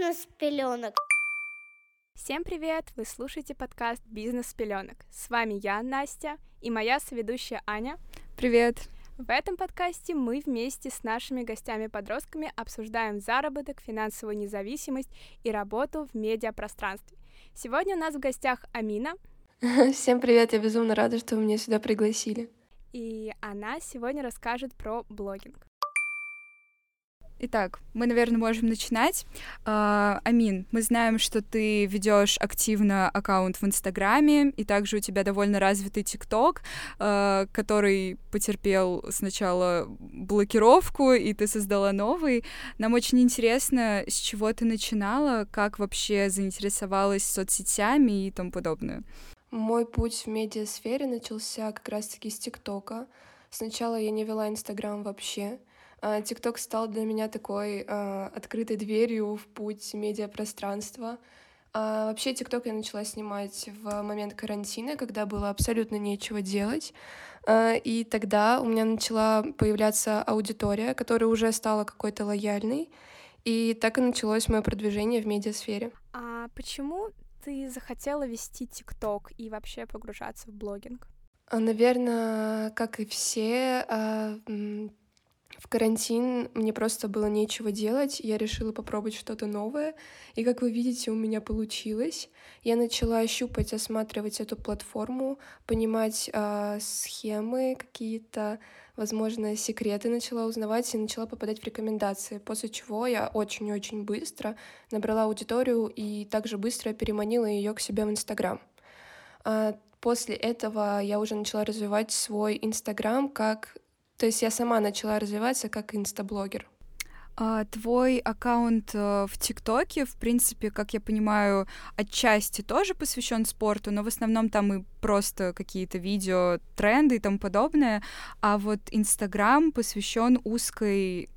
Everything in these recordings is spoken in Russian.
бизнес пеленок. Всем привет! Вы слушаете подкаст «Бизнес с пеленок». С вами я, Настя, и моя соведущая Аня. Привет! В этом подкасте мы вместе с нашими гостями-подростками обсуждаем заработок, финансовую независимость и работу в медиапространстве. Сегодня у нас в гостях Амина. Всем привет, я безумно рада, что вы меня сюда пригласили. И она сегодня расскажет про блогинг. Итак, мы, наверное, можем начинать. А, Амин, мы знаем, что ты ведешь активно аккаунт в Инстаграме, и также у тебя довольно развитый ТикТок, а, который потерпел сначала блокировку, и ты создала новый. Нам очень интересно, с чего ты начинала, как вообще заинтересовалась соцсетями и тому подобное. Мой путь в медиасфере начался как раз-таки с ТикТока. Сначала я не вела Инстаграм вообще, ТикТок стал для меня такой э, открытой дверью в путь медиапространства. А вообще ТикТок я начала снимать в момент карантина, когда было абсолютно нечего делать. А, и тогда у меня начала появляться аудитория, которая уже стала какой-то лояльной. И так и началось мое продвижение в медиасфере. А почему ты захотела вести ТикТок и вообще погружаться в блогинг? Наверное, как и все, в карантин мне просто было нечего делать, я решила попробовать что-то новое, и, как вы видите, у меня получилось. Я начала щупать, осматривать эту платформу, понимать э, схемы какие-то, возможно, секреты начала узнавать и начала попадать в рекомендации, после чего я очень-очень быстро набрала аудиторию и также быстро переманила ее к себе в Инстаграм. А после этого я уже начала развивать свой Инстаграм как то есть я сама начала развиваться как инстаблогер. А, твой аккаунт э, в ТикТоке, в принципе, как я понимаю, отчасти тоже посвящен спорту, но в основном там и просто какие-то видео, тренды и тому подобное. А вот Инстаграм посвящен узкой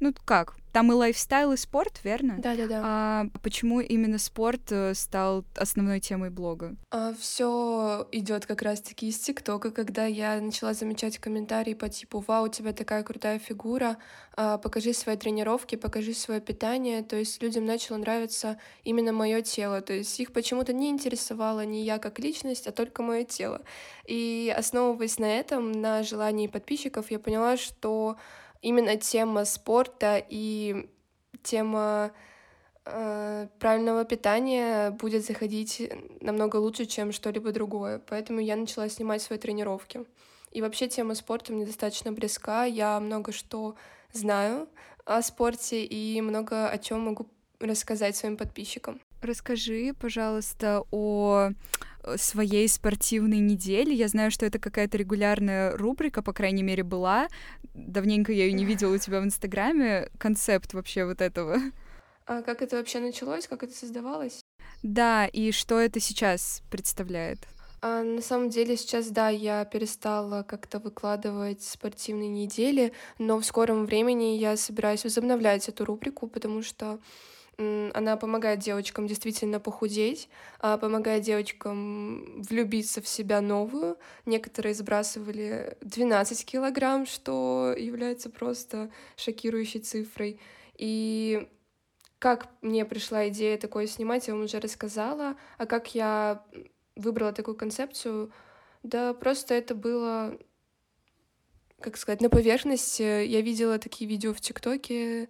ну как, там и лайфстайл, и спорт, верно? Да, да, да. А почему именно спорт э, стал основной темой блога? А, все идет как раз-таки из ТикТока, когда я начала замечать комментарии по типу «Вау, у тебя такая крутая фигура, а, покажи свои тренировки, покажи свое питание». То есть людям начало нравиться именно мое тело. То есть их почему-то не интересовало не я как личность, а только мое тело. И основываясь на этом, на желании подписчиков, я поняла, что именно тема спорта и тема э, правильного питания будет заходить намного лучше, чем что-либо другое. Поэтому я начала снимать свои тренировки. И вообще тема спорта мне достаточно близка. Я много что знаю о спорте и много о чем могу рассказать своим подписчикам. Расскажи, пожалуйста, о своей спортивной неделе. Я знаю, что это какая-то регулярная рубрика, по крайней мере, была. Давненько я ее не видела у тебя в Инстаграме. Концепт вообще вот этого. А как это вообще началось? Как это создавалось? Да, и что это сейчас представляет? А, на самом деле сейчас, да, я перестала как-то выкладывать спортивные недели, но в скором времени я собираюсь возобновлять эту рубрику, потому что она помогает девочкам действительно похудеть, а помогает девочкам влюбиться в себя новую. Некоторые сбрасывали 12 килограмм, что является просто шокирующей цифрой. И как мне пришла идея такое снимать, я вам уже рассказала. А как я выбрала такую концепцию, да просто это было, как сказать, на поверхности. Я видела такие видео в ТикТоке,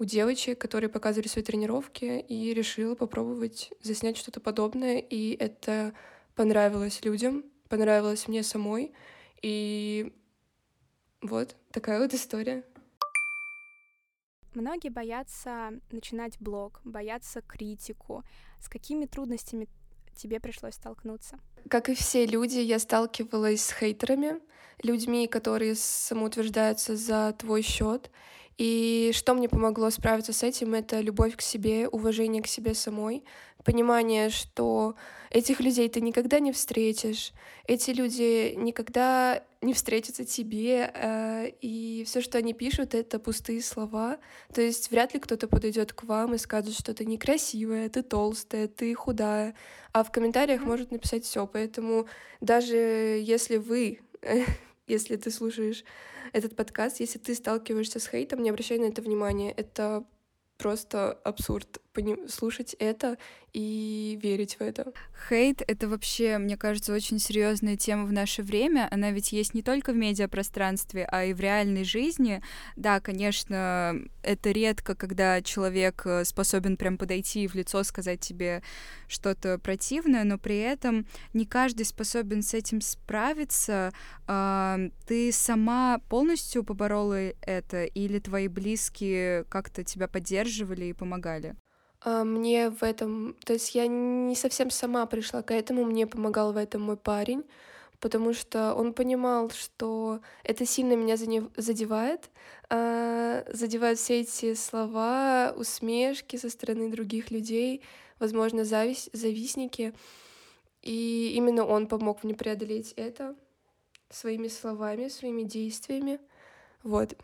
у девочек, которые показывали свои тренировки, и решила попробовать заснять что-то подобное, и это понравилось людям, понравилось мне самой, и вот такая вот история. Многие боятся начинать блог, боятся критику. С какими трудностями тебе пришлось столкнуться? Как и все люди, я сталкивалась с хейтерами, людьми, которые самоутверждаются за твой счет, и что мне помогло справиться с этим, это любовь к себе, уважение к себе самой, понимание, что этих людей ты никогда не встретишь, эти люди никогда не встретятся тебе, э, и все, что они пишут, это пустые слова. То есть вряд ли кто-то подойдет к вам и скажет, что ты некрасивая, ты толстая, ты худая, а в комментариях может написать все. Поэтому даже если вы, если ты слушаешь этот подкаст, если ты сталкиваешься с хейтом, не обращай на это внимания. Это просто абсурд слушать это и верить в это. Хейт — это вообще, мне кажется, очень серьезная тема в наше время. Она ведь есть не только в медиапространстве, а и в реальной жизни. Да, конечно, это редко, когда человек э, способен прям подойти в лицо сказать тебе что-то противное, но при этом не каждый способен с этим справиться. Ты сама полностью поборола это или твои близкие как-то тебя поддерживали и помогали? А, мне в этом... То есть я не совсем сама пришла к этому, мне помогал в этом мой парень, потому что он понимал, что это сильно меня задевает, а, задевают все эти слова, усмешки со стороны других людей, возможно, зависть, завистники. И именно он помог мне преодолеть это своими словами, своими действиями. Вот.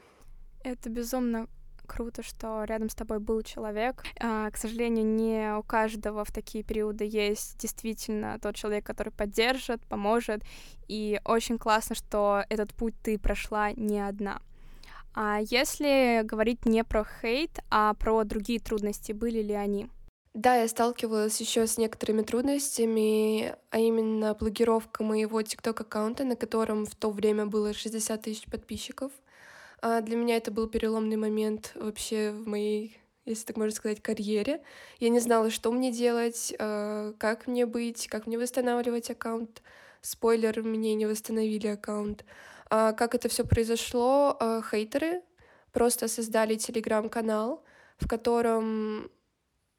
Это безумно круто, что рядом с тобой был человек. А, к сожалению, не у каждого в такие периоды есть действительно тот человек, который поддержит, поможет. И очень классно, что этот путь ты прошла не одна. А если говорить не про хейт, а про другие трудности, были ли они? Да, я сталкивалась еще с некоторыми трудностями, а именно блокировка моего TikTok-аккаунта, на котором в то время было 60 тысяч подписчиков — для меня это был переломный момент вообще в моей если так можно сказать, карьере. Я не знала, что мне делать, а, как мне быть, как мне восстанавливать аккаунт. Спойлер, мне не восстановили аккаунт. А как это все произошло? А, хейтеры просто создали телеграм-канал, в котором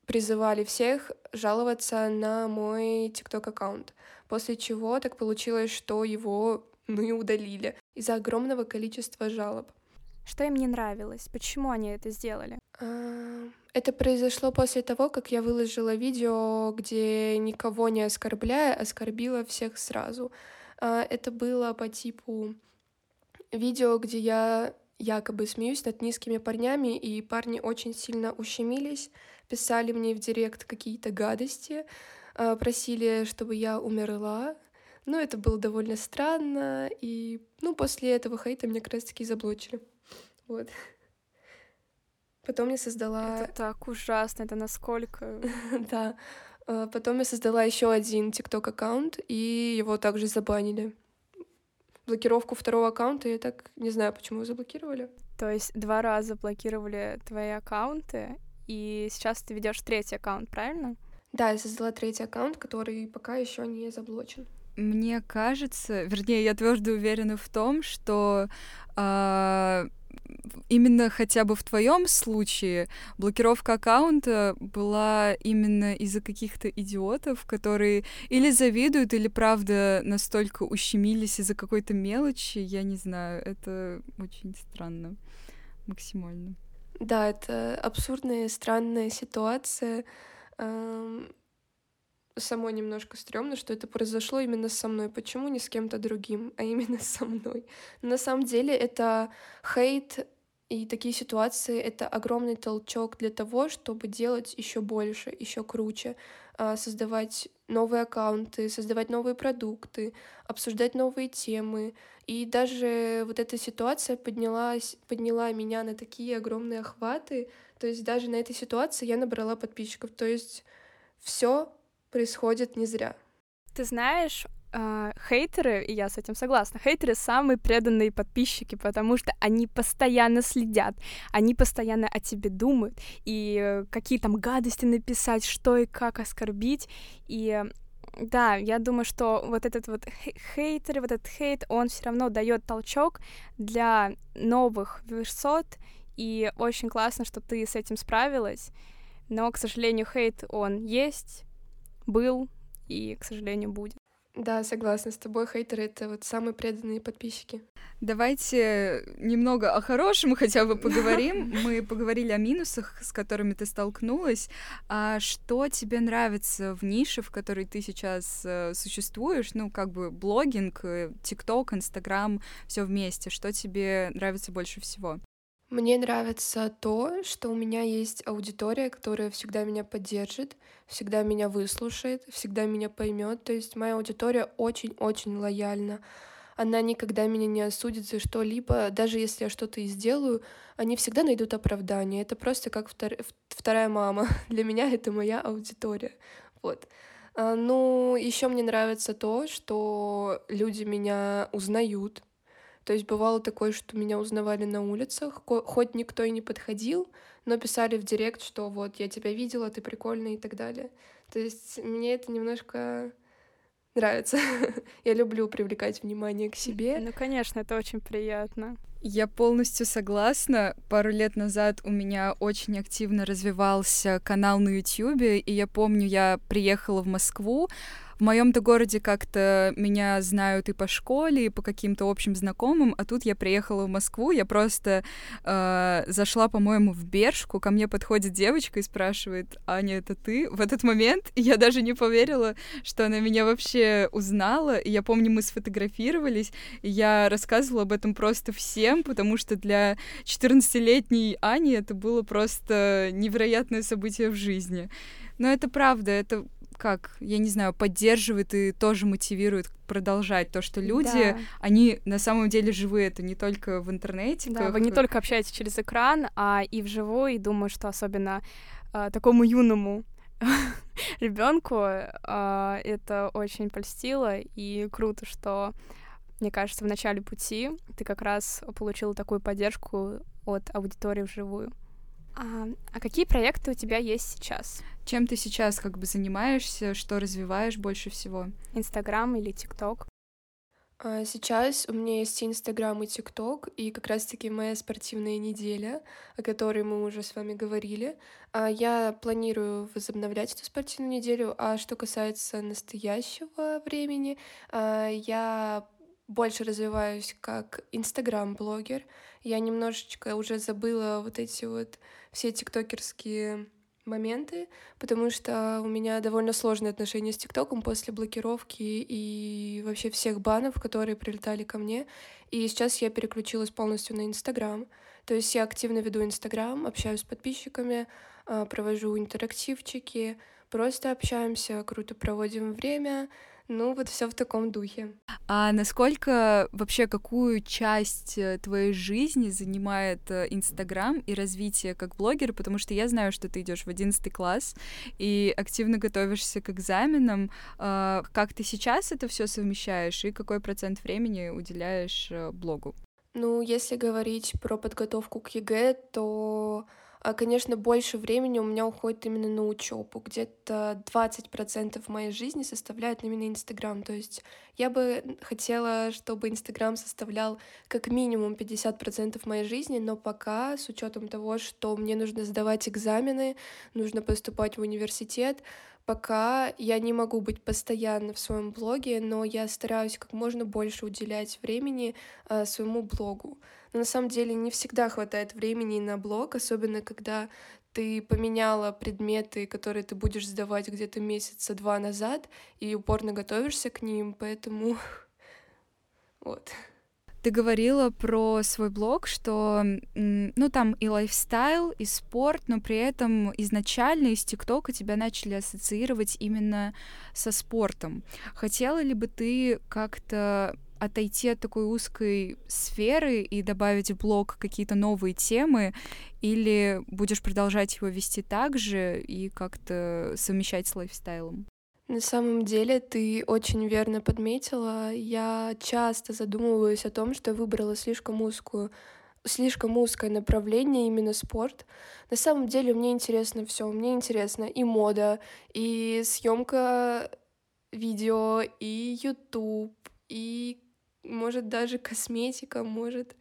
призывали всех жаловаться на мой тикток аккаунт. После чего так получилось, что его ну и удалили из-за огромного количества жалоб. Что им не нравилось? Почему они это сделали? А, это произошло после того, как я выложила видео, где никого не оскорбляя, оскорбила всех сразу. А, это было по типу видео, где я якобы смеюсь над низкими парнями, и парни очень сильно ущемились, писали мне в директ какие-то гадости, а, просили, чтобы я умерла. Ну, это было довольно странно, и, ну, после этого хейта меня как раз-таки заблочили. Вот. Потом я создала... Это так ужасно, это насколько... да. А, потом я создала еще один TikTok аккаунт, и его также забанили. Блокировку второго аккаунта я так не знаю, почему заблокировали. То есть два раза блокировали твои аккаунты, и сейчас ты ведешь третий аккаунт, правильно? Да, я создала третий аккаунт, который пока еще не заблочен. Мне кажется, вернее, я твердо уверена в том, что э, именно хотя бы в твоем случае блокировка аккаунта была именно из-за каких-то идиотов, которые или завидуют, или правда настолько ущемились из-за какой-то мелочи, я не знаю, это очень странно, максимально. Да, это абсурдная, странная ситуация. Самой немножко стрёмно, что это произошло именно со мной. Почему не с кем-то другим, а именно со мной? На самом деле это хейт и такие ситуации — это огромный толчок для того, чтобы делать еще больше, еще круче, а, создавать новые аккаунты, создавать новые продукты, обсуждать новые темы. И даже вот эта ситуация поднялась, подняла меня на такие огромные охваты. То есть даже на этой ситуации я набрала подписчиков. То есть все происходит не зря. Ты знаешь, э, хейтеры, и я с этим согласна, хейтеры самые преданные подписчики, потому что они постоянно следят, они постоянно о тебе думают, и какие там гадости написать, что и как оскорбить, и да, я думаю, что вот этот вот хейтер, вот этот хейт, он все равно дает толчок для новых высот, и очень классно, что ты с этим справилась, но, к сожалению, хейт, он есть, был и, к сожалению, будет. Да, согласна с тобой. Хейтеры — это вот самые преданные подписчики. Давайте немного о хорошем хотя бы поговорим. Мы поговорили о минусах, с которыми ты столкнулась. А что тебе нравится в нише, в которой ты сейчас э, существуешь? Ну, как бы блогинг, э, ТикТок, Инстаграм, все вместе. Что тебе нравится больше всего? Мне нравится то, что у меня есть аудитория, которая всегда меня поддержит, всегда меня выслушает, всегда меня поймет. То есть моя аудитория очень-очень лояльна. она никогда меня не осудит за что-либо, даже если я что-то и сделаю, они всегда найдут оправдание. Это просто как втор... вторая мама. Для меня это моя аудитория. Вот. А, ну, еще мне нравится то, что люди меня узнают. То есть бывало такое, что меня узнавали на улицах, хоть никто и не подходил, но писали в директ, что вот я тебя видела, ты прикольная и так далее. То есть мне это немножко нравится. Я люблю привлекать внимание к себе. Ну, конечно, это очень приятно. Я полностью согласна. Пару лет назад у меня очень активно развивался канал на YouTube, и я помню, я приехала в Москву, в моем-то городе как-то меня знают и по школе, и по каким-то общим знакомым, а тут я приехала в Москву, я просто э, зашла, по-моему, в Бершку, ко мне подходит девочка и спрашивает, Аня, это ты? В этот момент я даже не поверила, что она меня вообще узнала, и я помню, мы сфотографировались, и я рассказывала об этом просто всем, потому что для 14-летней Ани это было просто невероятное событие в жизни. Но это правда, это как, я не знаю, поддерживает и тоже мотивирует продолжать то, что люди, да. они на самом деле живые, это не только в интернете. Да, вы не только общаетесь через экран, а и вживую, и думаю, что особенно э, такому юному ребенку э, это очень польстило, и круто, что, мне кажется, в начале пути ты как раз получила такую поддержку от аудитории вживую. А, а какие проекты у тебя есть сейчас? Чем ты сейчас как бы занимаешься, что развиваешь больше всего? Инстаграм или ТикТок? А, сейчас у меня есть Инстаграм и ТикТок, и как раз-таки моя спортивная неделя, о которой мы уже с вами говорили. А, я планирую возобновлять эту спортивную неделю, а что касается настоящего времени, я больше развиваюсь как инстаграм-блогер. Я немножечко уже забыла вот эти вот все тиктокерские моменты, потому что у меня довольно сложные отношения с ТикТоком после блокировки и вообще всех банов, которые прилетали ко мне. И сейчас я переключилась полностью на Инстаграм. То есть я активно веду Инстаграм, общаюсь с подписчиками, а, провожу интерактивчики, просто общаемся, круто проводим время, ну, вот все в таком духе. А насколько вообще какую часть э, твоей жизни занимает э, Инстаграм и развитие как блогера? Потому что я знаю, что ты идешь в одиннадцатый класс и активно готовишься к экзаменам. А, как ты сейчас это все совмещаешь и какой процент времени уделяешь э, блогу? Ну, если говорить про подготовку к ЕГЭ, то конечно, больше времени у меня уходит именно на учебу. Где-то 20% моей жизни составляет именно Инстаграм. То есть я бы хотела, чтобы Инстаграм составлял как минимум 50% моей жизни, но пока, с учетом того, что мне нужно сдавать экзамены, нужно поступать в университет, пока я не могу быть постоянно в своем блоге, но я стараюсь как можно больше уделять времени э, своему блогу. На самом деле не всегда хватает времени на блог, особенно когда ты поменяла предметы, которые ты будешь сдавать где-то месяца два назад, и упорно готовишься к ним, поэтому вот. Ты говорила про свой блог, что, ну, там и лайфстайл, и спорт, но при этом изначально из ТикТока тебя начали ассоциировать именно со спортом. Хотела ли бы ты как-то отойти от такой узкой сферы и добавить в блог какие-то новые темы, или будешь продолжать его вести так же и как-то совмещать с лайфстайлом? На самом деле ты очень верно подметила. Я часто задумываюсь о том, что выбрала слишком узкую слишком узкое направление, именно спорт. На самом деле мне интересно все. Мне интересно и мода, и съемка видео, и YouTube, и может даже косметика, может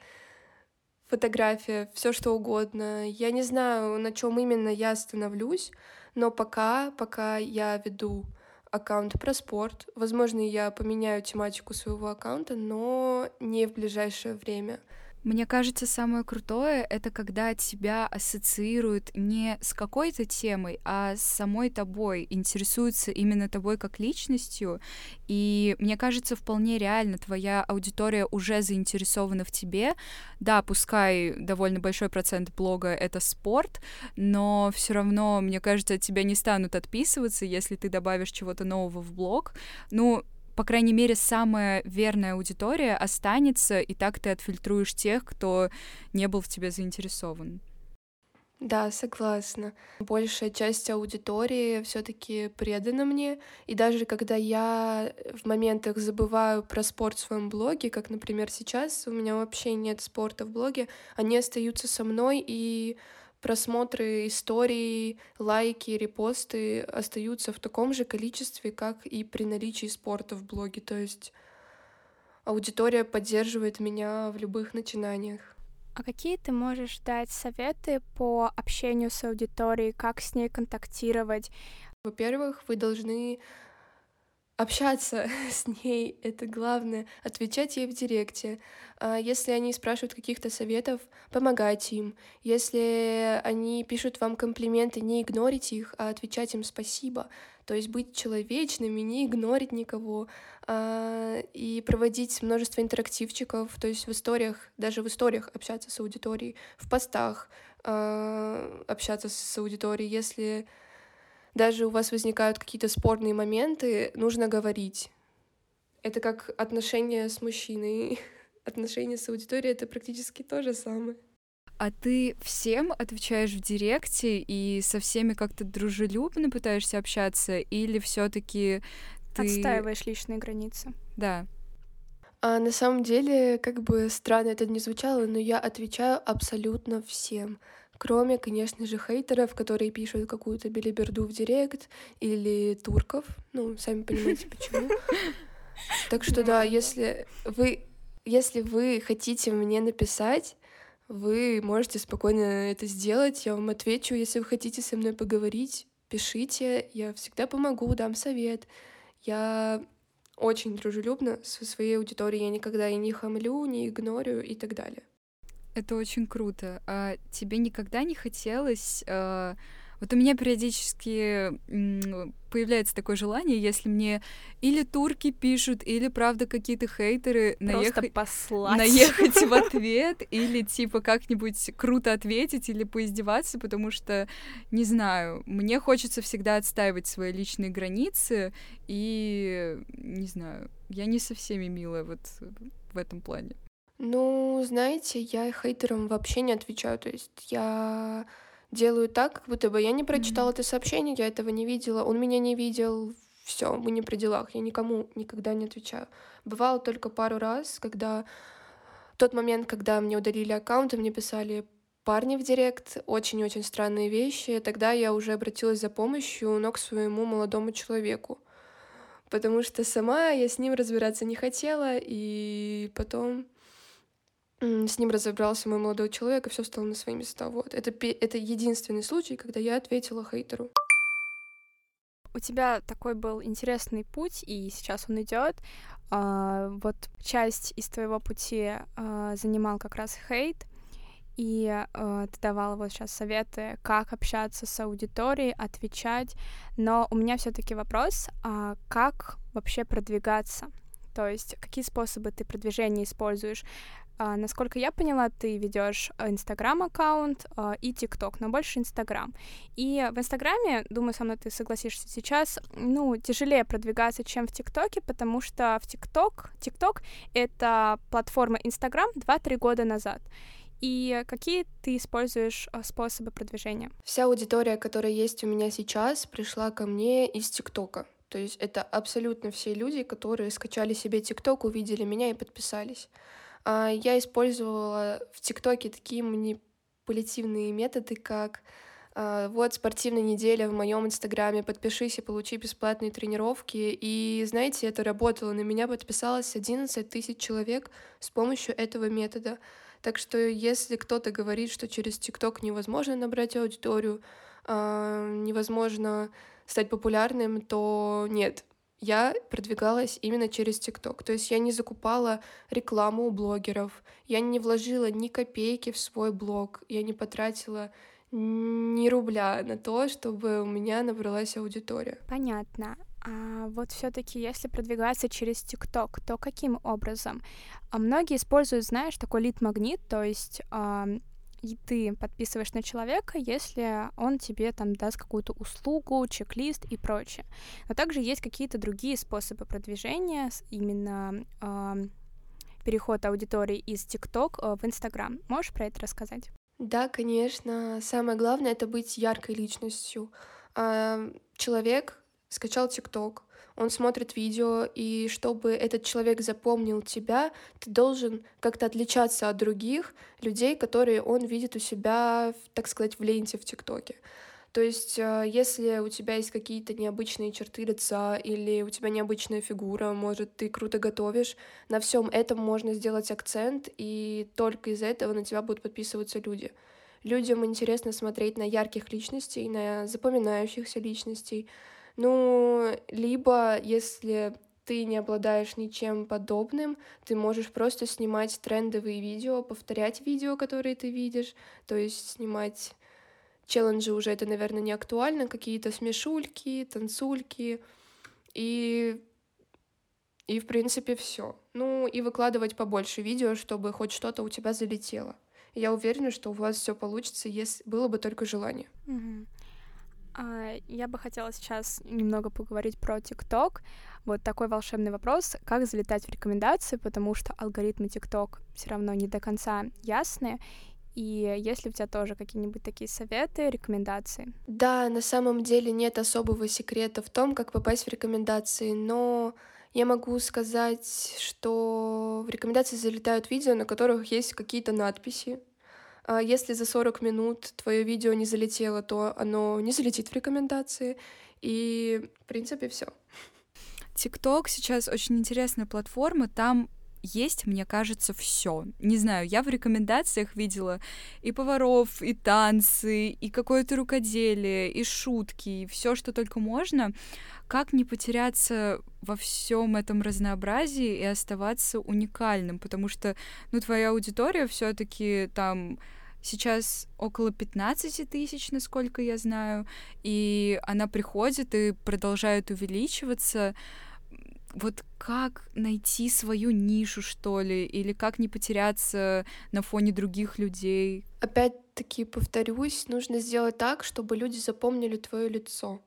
фотография, все что угодно. Я не знаю, на чем именно я остановлюсь, но пока, пока я веду аккаунт про спорт. Возможно, я поменяю тематику своего аккаунта, но не в ближайшее время. Мне кажется, самое крутое — это когда тебя ассоциируют не с какой-то темой, а с самой тобой, интересуются именно тобой как личностью. И мне кажется, вполне реально твоя аудитория уже заинтересована в тебе. Да, пускай довольно большой процент блога — это спорт, но все равно, мне кажется, от тебя не станут отписываться, если ты добавишь чего-то нового в блог. Ну, по крайней мере, самая верная аудитория останется, и так ты отфильтруешь тех, кто не был в тебе заинтересован. Да, согласна. Большая часть аудитории все-таки предана мне. И даже когда я в моментах забываю про спорт в своем блоге, как, например, сейчас, у меня вообще нет спорта в блоге, они остаются со мной, и просмотры истории, лайки, репосты остаются в таком же количестве, как и при наличии спорта в блоге. То есть аудитория поддерживает меня в любых начинаниях. А какие ты можешь дать советы по общению с аудиторией, как с ней контактировать? Во-первых, вы должны общаться с ней, это главное, отвечать ей в директе. А если они спрашивают каких-то советов, помогайте им. Если они пишут вам комплименты, не игнорите их, а отвечать им спасибо. То есть быть человечными, не игнорить никого, а, и проводить множество интерактивчиков, то есть в историях, даже в историях общаться с аудиторией, в постах а, общаться с аудиторией. Если даже у вас возникают какие-то спорные моменты, нужно говорить. Это как отношения с мужчиной. Отношения с аудиторией — это практически то же самое. А ты всем отвечаешь в директе и со всеми как-то дружелюбно пытаешься общаться, или все-таки ты... Отстаиваешь личные границы. Да. А на самом деле, как бы странно это не звучало, но я отвечаю абсолютно всем. Кроме, конечно же, хейтеров, которые пишут какую-то белиберду в директ, или турков. Ну, сами понимаете, почему. Так что да, если вы, если вы хотите мне написать, вы можете спокойно это сделать. Я вам отвечу, если вы хотите со мной поговорить, пишите. Я всегда помогу, дам совет. Я очень дружелюбна со своей аудиторией. Я никогда и не хамлю, не игнорю и так далее. Это очень круто. А тебе никогда не хотелось... Э, вот у меня периодически появляется такое желание, если мне или турки пишут, или правда какие-то хейтеры наехать, наехать в ответ, или типа как-нибудь круто ответить, или поиздеваться, потому что, не знаю, мне хочется всегда отстаивать свои личные границы, и, не знаю, я не со всеми милая вот в этом плане. Ну, знаете, я хейтерам вообще не отвечаю. То есть я делаю так, как будто бы я не прочитала mm-hmm. это сообщение, я этого не видела, он меня не видел, все, мы не при делах, я никому никогда не отвечаю. Бывало только пару раз, когда тот момент, когда мне удалили аккаунт, и мне писали парни в директ, очень-очень странные вещи, тогда я уже обратилась за помощью, но к своему молодому человеку. Потому что сама я с ним разбираться не хотела, и потом с ним разобрался мой молодой человек, и все стало на свои места. Вот. Это, это единственный случай, когда я ответила хейтеру. У тебя такой был интересный путь, и сейчас он идет. А, вот часть из твоего пути а, занимал как раз хейт, и а, ты давала вот сейчас советы, как общаться с аудиторией, отвечать. Но у меня все-таки вопрос, а как вообще продвигаться? То есть какие способы ты продвижения используешь? А, насколько я поняла, ты ведешь Инстаграм аккаунт а, и ТикТок, но больше Инстаграм. И в Инстаграме, думаю, со мной ты согласишься сейчас, ну, тяжелее продвигаться, чем в ТикТоке, потому что в ТикТок, ТикТок — это платформа Инстаграм 2-3 года назад. И какие ты используешь а, способы продвижения? Вся аудитория, которая есть у меня сейчас, пришла ко мне из ТикТока. То есть это абсолютно все люди, которые скачали себе ТикТок, увидели меня и подписались. А, я использовала в ТикТоке такие манипулятивные методы, как а, вот спортивная неделя в моем инстаграме, подпишись и получи бесплатные тренировки. И знаете, это работало. На меня подписалось 11 тысяч человек с помощью этого метода. Так что если кто-то говорит, что через ТикТок невозможно набрать аудиторию, а, невозможно стать популярным, то нет, я продвигалась именно через ТикТок. То есть я не закупала рекламу у блогеров, я не вложила ни копейки в свой блог, я не потратила ни рубля на то, чтобы у меня набралась аудитория. Понятно. А вот все-таки, если продвигаться через ТикТок, то каким образом? А многие используют, знаешь, такой лид-магнит, то есть и ты подписываешь на человека, если он тебе там даст какую-то услугу, чек-лист и прочее. Но также есть какие-то другие способы продвижения, именно э, переход аудитории из ТикТок э, в Инстаграм. Можешь про это рассказать? Да, конечно. Самое главное — это быть яркой личностью. А, человек скачал ТикТок, он смотрит видео, и чтобы этот человек запомнил тебя, ты должен как-то отличаться от других людей, которые он видит у себя, так сказать, в ленте в ТикТоке. То есть, э, если у тебя есть какие-то необычные черты лица или у тебя необычная фигура, может, ты круто готовишь, на всем этом можно сделать акцент, и только из-за этого на тебя будут подписываться люди. Людям интересно смотреть на ярких личностей, на запоминающихся личностей, ну, либо если ты не обладаешь ничем подобным, ты можешь просто снимать трендовые видео, повторять видео, которые ты видишь, то есть снимать челленджи уже это, наверное, не актуально, какие-то смешульки, танцульки и и, в принципе, все. Ну, и выкладывать побольше видео, чтобы хоть что-то у тебя залетело. Я уверена, что у вас все получится, если было бы только желание. Mm-hmm. А, я бы хотела сейчас немного поговорить про ТикТок. Вот такой волшебный вопрос, как залетать в рекомендации, потому что алгоритмы ТикТок все равно не до конца ясны. И есть ли у тебя тоже какие-нибудь такие советы, рекомендации? Да, на самом деле нет особого секрета в том, как попасть в рекомендации, но я могу сказать, что в рекомендации залетают видео, на которых есть какие-то надписи, если за 40 минут твое видео не залетело, то оно не залетит в рекомендации. И, в принципе, все. ТикТок сейчас очень интересная платформа. Там есть, мне кажется, все. Не знаю, я в рекомендациях видела и поваров, и танцы, и какое-то рукоделие, и шутки, и все, что только можно. Как не потеряться во всем этом разнообразии и оставаться уникальным, потому что, ну, твоя аудитория все-таки там сейчас около 15 тысяч, насколько я знаю, и она приходит и продолжает увеличиваться. Вот как найти свою нишу, что ли, или как не потеряться на фоне других людей? Опять-таки повторюсь, нужно сделать так, чтобы люди запомнили твое лицо.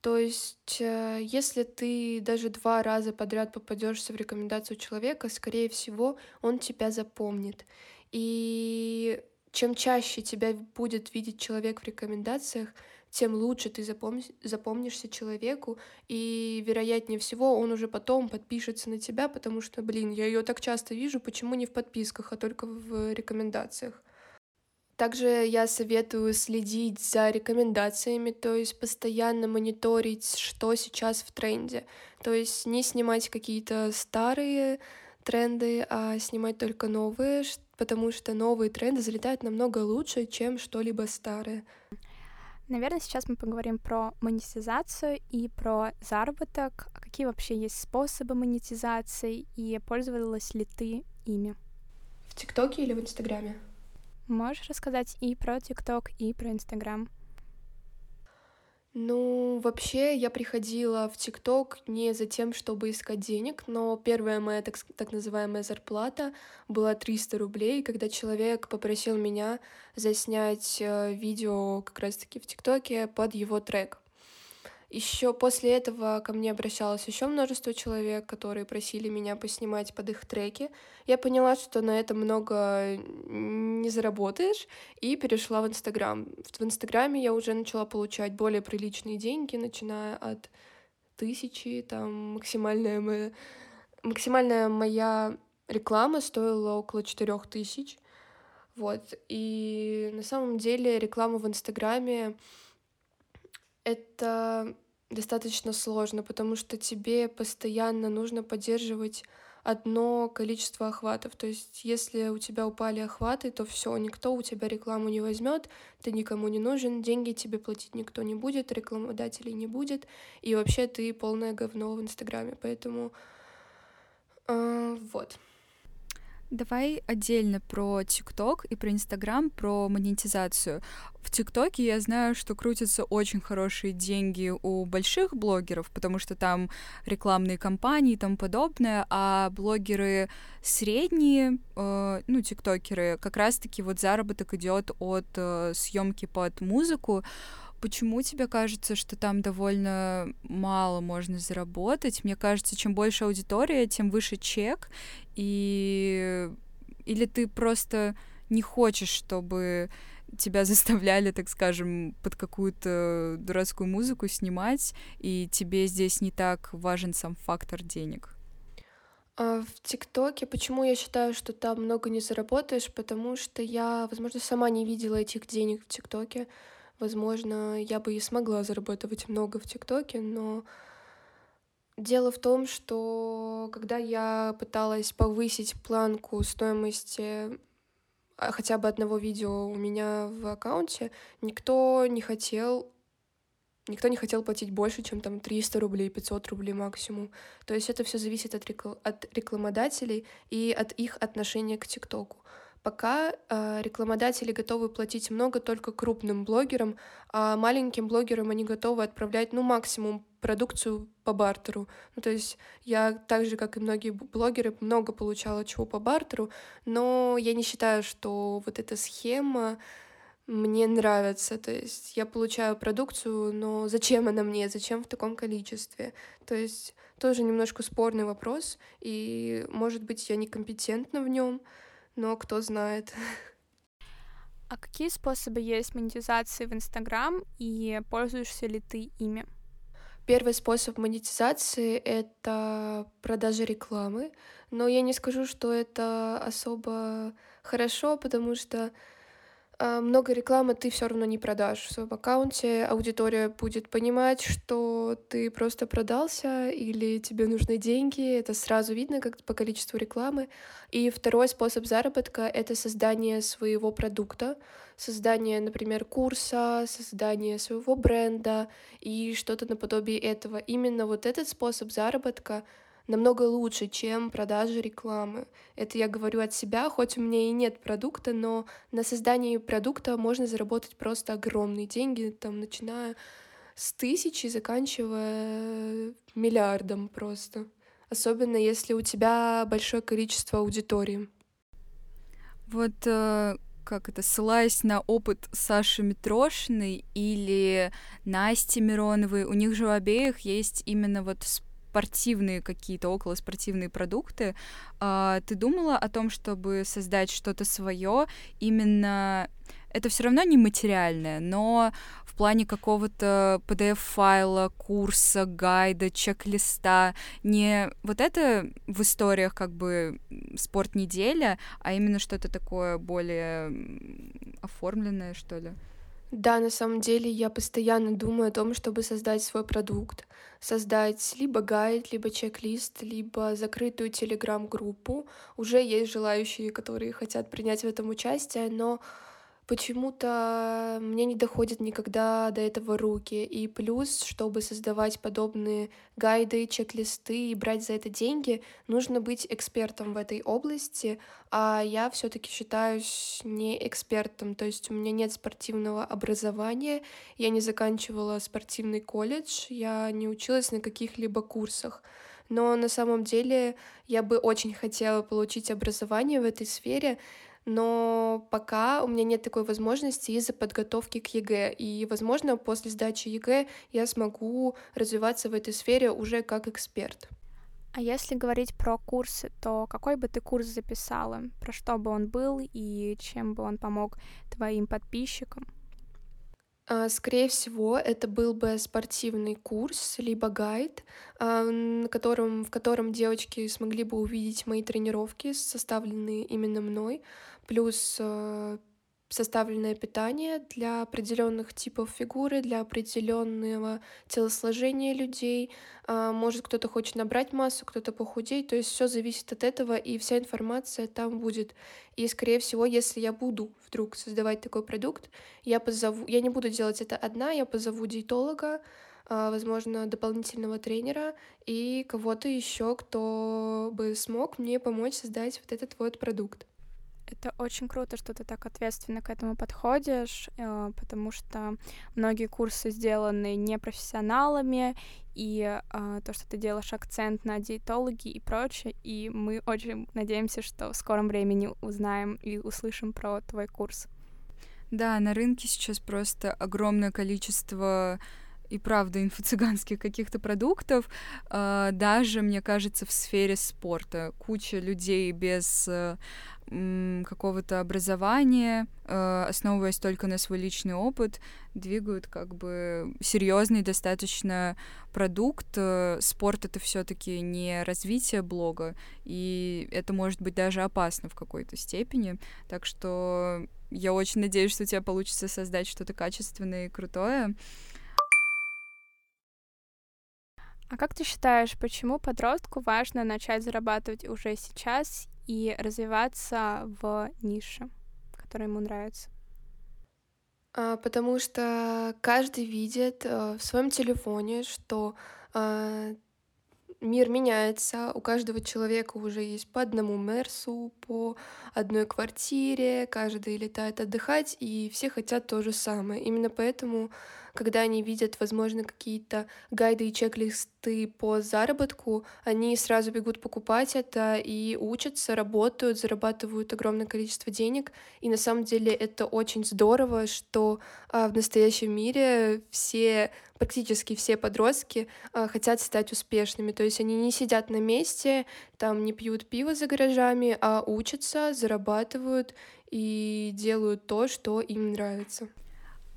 То есть, э, если ты даже два раза подряд попадешься в рекомендацию человека, скорее всего, он тебя запомнит. И чем чаще тебя будет видеть человек в рекомендациях, тем лучше ты запом... запомнишься человеку, и, вероятнее всего, он уже потом подпишется на тебя, потому что, блин, я ее так часто вижу, почему не в подписках, а только в рекомендациях. Также я советую следить за рекомендациями, то есть постоянно мониторить, что сейчас в тренде. То есть не снимать какие-то старые тренды, а снимать только новые, потому что новые тренды залетают намного лучше, чем что-либо старое. Наверное, сейчас мы поговорим про монетизацию и про заработок. Какие вообще есть способы монетизации и пользовалась ли ты ими? В ТикТоке или в Инстаграме? Можешь рассказать и про ТикТок, и про Инстаграм? Ну, вообще, я приходила в ТикТок не за тем, чтобы искать денег, но первая моя так, так называемая зарплата была 300 рублей, когда человек попросил меня заснять э, видео как раз-таки в ТикТоке под его трек. Еще после этого ко мне обращалось еще множество человек, которые просили меня поснимать под их треки. Я поняла, что на этом много не заработаешь, и перешла в Инстаграм. В Инстаграме я уже начала получать более приличные деньги, начиная от тысячи, там максимальная моя, максимальная моя реклама стоила около четырех тысяч. Вот. И на самом деле реклама в Инстаграме это достаточно сложно, потому что тебе постоянно нужно поддерживать одно количество охватов. То есть, если у тебя упали охваты, то все, никто у тебя рекламу не возьмет, ты никому не нужен, деньги тебе платить никто не будет, рекламодателей не будет, и вообще ты полное говно в Инстаграме. Поэтому э, вот. Давай отдельно про ТикТок и про Инстаграм, про монетизацию. В ТикТоке я знаю, что крутятся очень хорошие деньги у больших блогеров, потому что там рекламные кампании и тому подобное, а блогеры средние, э, ну, тиктокеры, как раз-таки вот заработок идет от э, съемки под музыку. Почему тебе кажется, что там довольно мало можно заработать? Мне кажется, чем больше аудитория, тем выше чек. И или ты просто не хочешь, чтобы тебя заставляли, так скажем, под какую-то дурацкую музыку снимать, и тебе здесь не так важен сам фактор денег? А в ТикТоке почему я считаю, что там много не заработаешь? Потому что я, возможно, сама не видела этих денег в ТикТоке. Возможно, я бы и смогла зарабатывать много в ТикТоке, но дело в том, что когда я пыталась повысить планку стоимости а, хотя бы одного видео у меня в аккаунте, никто не хотел никто не хотел платить больше, чем там 300 рублей, 500 рублей максимум. То есть это все зависит от, рекл... от рекламодателей и от их отношения к ТикТоку. Пока э, рекламодатели готовы платить много только крупным блогерам, а маленьким блогерам они готовы отправлять, ну, максимум продукцию по бартеру. Ну, то есть я так же, как и многие блогеры, много получала чего по бартеру, но я не считаю, что вот эта схема мне нравится. То есть я получаю продукцию, но зачем она мне, зачем в таком количестве? То есть тоже немножко спорный вопрос, и, может быть, я некомпетентна в нем, но кто знает. А какие способы есть монетизации в Инстаграм и пользуешься ли ты ими? Первый способ монетизации — это продажа рекламы, но я не скажу, что это особо хорошо, потому что много рекламы ты все равно не продашь в своем аккаунте. Аудитория будет понимать, что ты просто продался или тебе нужны деньги. Это сразу видно как по количеству рекламы. И второй способ заработка — это создание своего продукта, создание, например, курса, создание своего бренда и что-то наподобие этого. Именно вот этот способ заработка — намного лучше, чем продажа рекламы. Это я говорю от себя, хоть у меня и нет продукта, но на создании продукта можно заработать просто огромные деньги, там, начиная с тысячи, заканчивая миллиардом просто. Особенно если у тебя большое количество аудитории. Вот э, как это, ссылаясь на опыт Саши Митрошиной или Насти Мироновой, у них же у обеих есть именно вот спортивные какие-то околоспортивные продукты. А, ты думала о том, чтобы создать что-то свое именно это все равно не материальное, но в плане какого-то PDF-файла, курса, гайда, чек-листа, не вот это в историях как бы спорт неделя, а именно что-то такое более оформленное, что ли? Да, на самом деле я постоянно думаю о том, чтобы создать свой продукт, создать либо гайд, либо чек-лист, либо закрытую телеграм-группу. Уже есть желающие, которые хотят принять в этом участие, но почему-то мне не доходят никогда до этого руки. И плюс, чтобы создавать подобные гайды, чек-листы и брать за это деньги, нужно быть экспертом в этой области, а я все таки считаюсь не экспертом, то есть у меня нет спортивного образования, я не заканчивала спортивный колледж, я не училась на каких-либо курсах. Но на самом деле я бы очень хотела получить образование в этой сфере, но пока у меня нет такой возможности из-за подготовки к ЕГЭ. И, возможно, после сдачи ЕГЭ я смогу развиваться в этой сфере уже как эксперт. А если говорить про курсы, то какой бы ты курс записала? Про что бы он был и чем бы он помог твоим подписчикам? А, скорее всего, это был бы спортивный курс, либо гайд, а, на котором, в котором девочки смогли бы увидеть мои тренировки, составленные именно мной, плюс э, составленное питание для определенных типов фигуры, для определенного телосложения людей. А, может, кто-то хочет набрать массу, кто-то похудеть. То есть все зависит от этого, и вся информация там будет. И, скорее всего, если я буду вдруг создавать такой продукт, я позову, я не буду делать это одна, я позову диетолога, а, возможно, дополнительного тренера и кого-то еще, кто бы смог мне помочь создать вот этот вот продукт. Это очень круто, что ты так ответственно к этому подходишь, э, потому что многие курсы сделаны непрофессионалами, и э, то, что ты делаешь акцент на диетологи и прочее, и мы очень надеемся, что в скором времени узнаем и услышим про твой курс. Да, на рынке сейчас просто огромное количество и правда инфо-цыганских каких-то продуктов, э, даже, мне кажется, в сфере спорта. Куча людей без э, какого-то образования, э, основываясь только на свой личный опыт, двигают как бы серьезный достаточно продукт. Спорт это все-таки не развитие блога, и это может быть даже опасно в какой-то степени. Так что я очень надеюсь, что у тебя получится создать что-то качественное и крутое. А как ты считаешь, почему подростку важно начать зарабатывать уже сейчас и развиваться в нише, которая ему нравится? А, потому что каждый видит э, в своем телефоне, что э, мир меняется, у каждого человека уже есть по одному Мерсу, по одной квартире, каждый летает отдыхать, и все хотят то же самое. Именно поэтому когда они видят, возможно, какие-то гайды и чек-листы по заработку, они сразу бегут покупать это и учатся, работают, зарабатывают огромное количество денег. И на самом деле это очень здорово, что а, в настоящем мире все практически все подростки а, хотят стать успешными. То есть они не сидят на месте, там не пьют пиво за гаражами, а учатся, зарабатывают и делают то, что им нравится.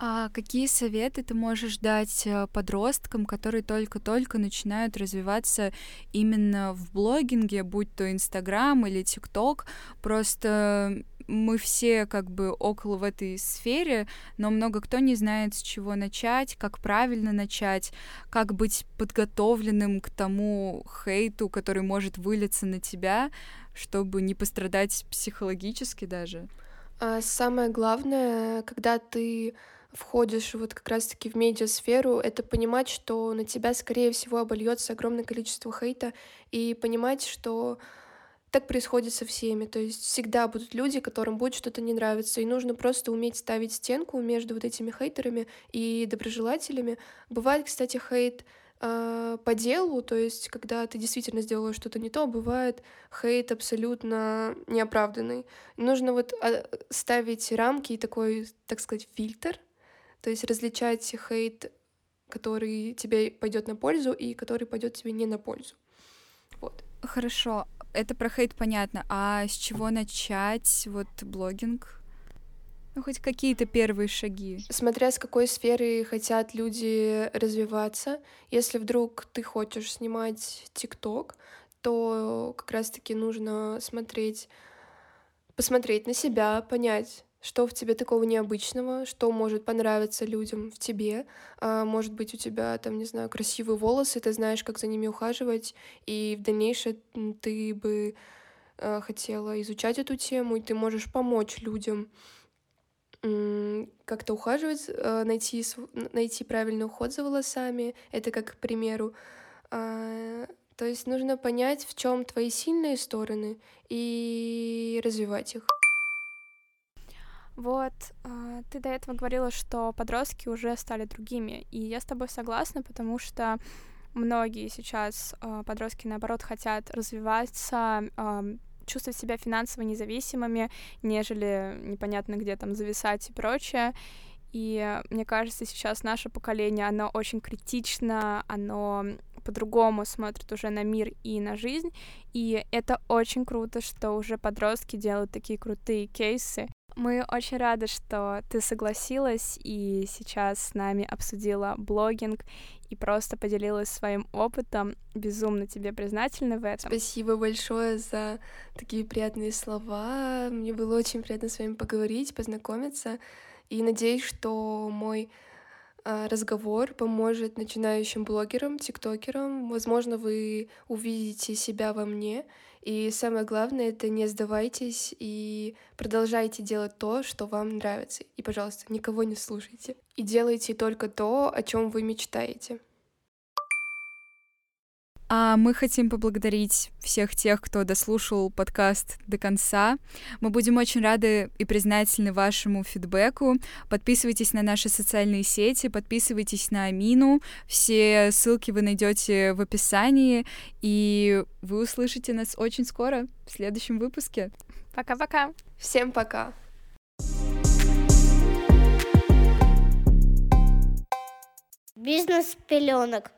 А какие советы ты можешь дать э, подросткам, которые только-только начинают развиваться именно в блогинге, будь то Инстаграм или ТикТок? Просто мы все как бы около в этой сфере, но много кто не знает, с чего начать, как правильно начать, как быть подготовленным к тому хейту, который может вылиться на тебя, чтобы не пострадать психологически даже. А самое главное, когда ты входишь вот как раз-таки в медиасферу, это понимать, что на тебя, скорее всего, обольется огромное количество хейта, и понимать, что так происходит со всеми. То есть всегда будут люди, которым будет что-то не нравиться. И нужно просто уметь ставить стенку между вот этими хейтерами и доброжелателями. Бывает, кстати, хейт э, по делу, то есть когда ты действительно сделала что-то не то, бывает хейт абсолютно неоправданный. Нужно вот а, ставить рамки и такой, так сказать, фильтр, то есть различать хейт, который тебе пойдет на пользу и который пойдет тебе не на пользу. Вот. Хорошо, это про хейт понятно. А с чего начать вот блогинг? Ну, хоть какие-то первые шаги. Смотря с какой сферы хотят люди развиваться. Если вдруг ты хочешь снимать ТикТок, то как раз-таки нужно смотреть, посмотреть на себя, понять, что в тебе такого необычного, что может понравиться людям в тебе. А, может быть, у тебя там, не знаю, красивые волосы, ты знаешь, как за ними ухаживать, и в дальнейшем ты бы а, хотела изучать эту тему, и ты можешь помочь людям как-то ухаживать, а, найти, найти правильный уход за волосами. Это как к примеру. То есть нужно понять, в чем твои сильные стороны и развивать их. Вот, э, ты до этого говорила, что подростки уже стали другими, и я с тобой согласна, потому что многие сейчас э, подростки, наоборот, хотят развиваться, э, чувствовать себя финансово независимыми, нежели непонятно где там зависать и прочее. И мне кажется, сейчас наше поколение, оно очень критично, оно по-другому смотрит уже на мир и на жизнь. И это очень круто, что уже подростки делают такие крутые кейсы. Мы очень рады, что ты согласилась и сейчас с нами обсудила блогинг и просто поделилась своим опытом. Безумно тебе признательна в этом. Спасибо большое за такие приятные слова. Мне было очень приятно с вами поговорить, познакомиться. И надеюсь, что мой разговор поможет начинающим блогерам, тиктокерам. Возможно, вы увидите себя во мне. И самое главное — это не сдавайтесь и продолжайте делать то, что вам нравится. И, пожалуйста, никого не слушайте. И делайте только то, о чем вы мечтаете. А мы хотим поблагодарить всех тех, кто дослушал подкаст до конца. Мы будем очень рады и признательны вашему фидбэку. Подписывайтесь на наши социальные сети, подписывайтесь на Амину. Все ссылки вы найдете в описании, и вы услышите нас очень скоро в следующем выпуске. Пока-пока. Всем пока. Бизнес пеленок.